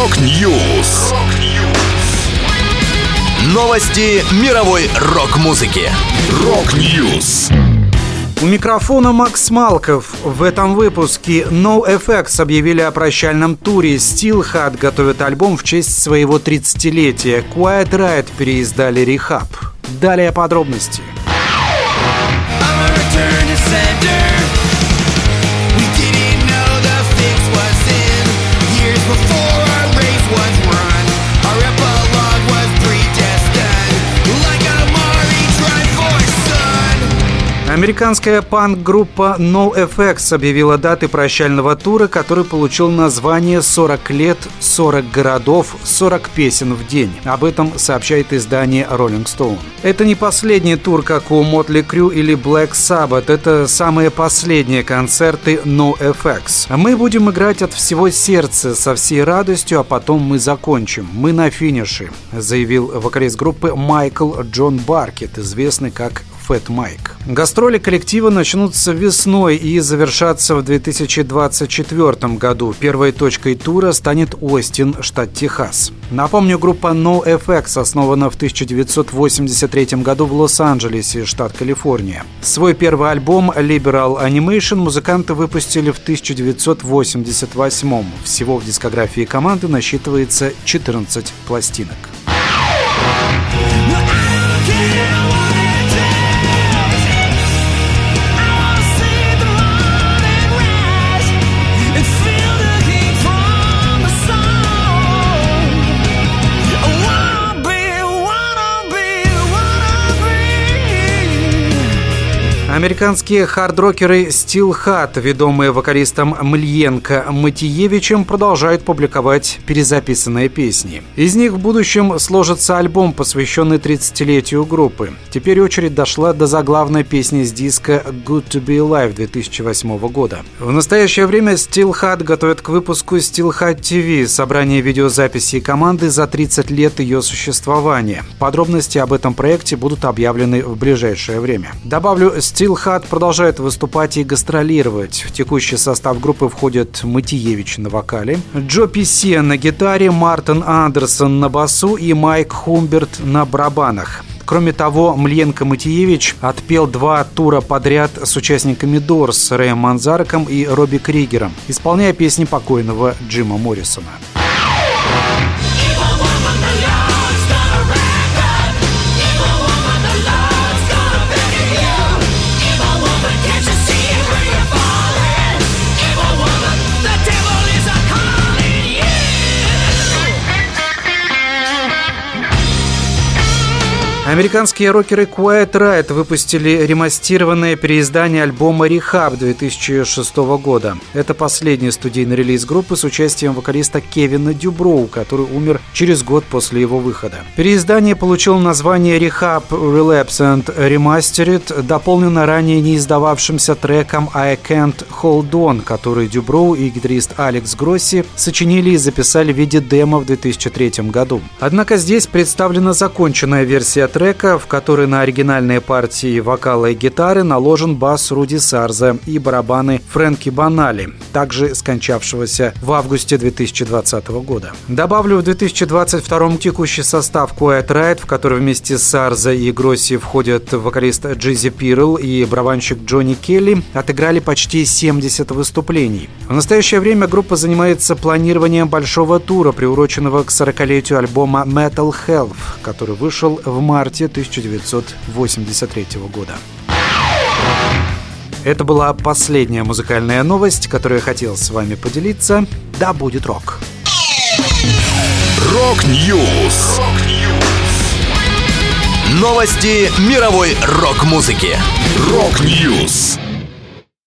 Rock News. Новости мировой рок-музыки. Rock News. У микрофона Макс Малков. В этом выпуске NOFX объявили о прощальном туре. Steelheart готовит альбом в честь своего 30-летия. Quiet Riot переиздали Rehab. Далее подробности. Американская панк-группа NoFX объявила даты прощального тура, который получил название «40 лет, 40 городов, 40 песен в день». Об этом сообщает издание Rolling Stone. Это не последний тур, как у Motley Crue или Black Sabbath. Это самые последние концерты NoFX. Мы будем играть от всего сердца, со всей радостью, а потом мы закончим. Мы на финише, заявил вокалист группы Майкл Джон Баркет, известный как Fat Mike. Гастроли коллектива начнутся весной и завершатся в 2024 году. Первой точкой тура станет Остин, штат Техас. Напомню, группа NoFX основана в 1983 году в Лос-Анджелесе, штат Калифорния. Свой первый альбом Liberal Animation музыканты выпустили в 1988 Всего в дискографии команды насчитывается 14 пластинок. Американские хардрокеры Steel ведомые вокалистом Мльенко Матиевичем, продолжают публиковать перезаписанные песни. Из них в будущем сложится альбом, посвященный 30-летию группы. Теперь очередь дошла до заглавной песни с диска Good to be Alive 2008 года. В настоящее время Steel готовят к выпуску Steel TV, собрание видеозаписей команды за 30 лет ее существования. Подробности об этом проекте будут объявлены в ближайшее время. Добавлю, Steel Hat продолжает выступать и гастролировать. В текущий состав группы входят Матиевич на вокале, Джо Писе на гитаре, Мартин Андерсон на басу и Майк Хумберт на барабанах. Кроме того, Мленко Матиевич отпел два тура подряд с участниками Дорс, Рэем Манзарком и Робби Кригером, исполняя песни покойного Джима Моррисона. Американские рокеры Quiet Riot выпустили ремастированное переиздание альбома Rehab 2006 года. Это последний студийный релиз группы с участием вокалиста Кевина Дюброу, который умер через год после его выхода. Переиздание получило название Rehab Relapse and Remastered, дополнено ранее не издававшимся треком I Can't Hold On, который Дюброу и гитарист Алекс Гросси сочинили и записали в виде демо в 2003 году. Однако здесь представлена законченная версия трека трека, в который на оригинальные партии вокала и гитары наложен бас Руди Сарза и барабаны Фрэнки Банали, также скончавшегося в августе 2020 года. Добавлю, в 2022 текущий состав Quiet Riot, в который вместе с Сарза и Гросси входят вокалист Джизи Пирл и барабанщик Джонни Келли, отыграли почти 70 выступлений. В настоящее время группа занимается планированием большого тура, приуроченного к 40-летию альбома Metal Health, который вышел в марте марте 1983 года. Это была последняя музыкальная новость, которую я хотел с вами поделиться. Да будет рок! Rock News! Новости мировой рок-музыки. Rock News!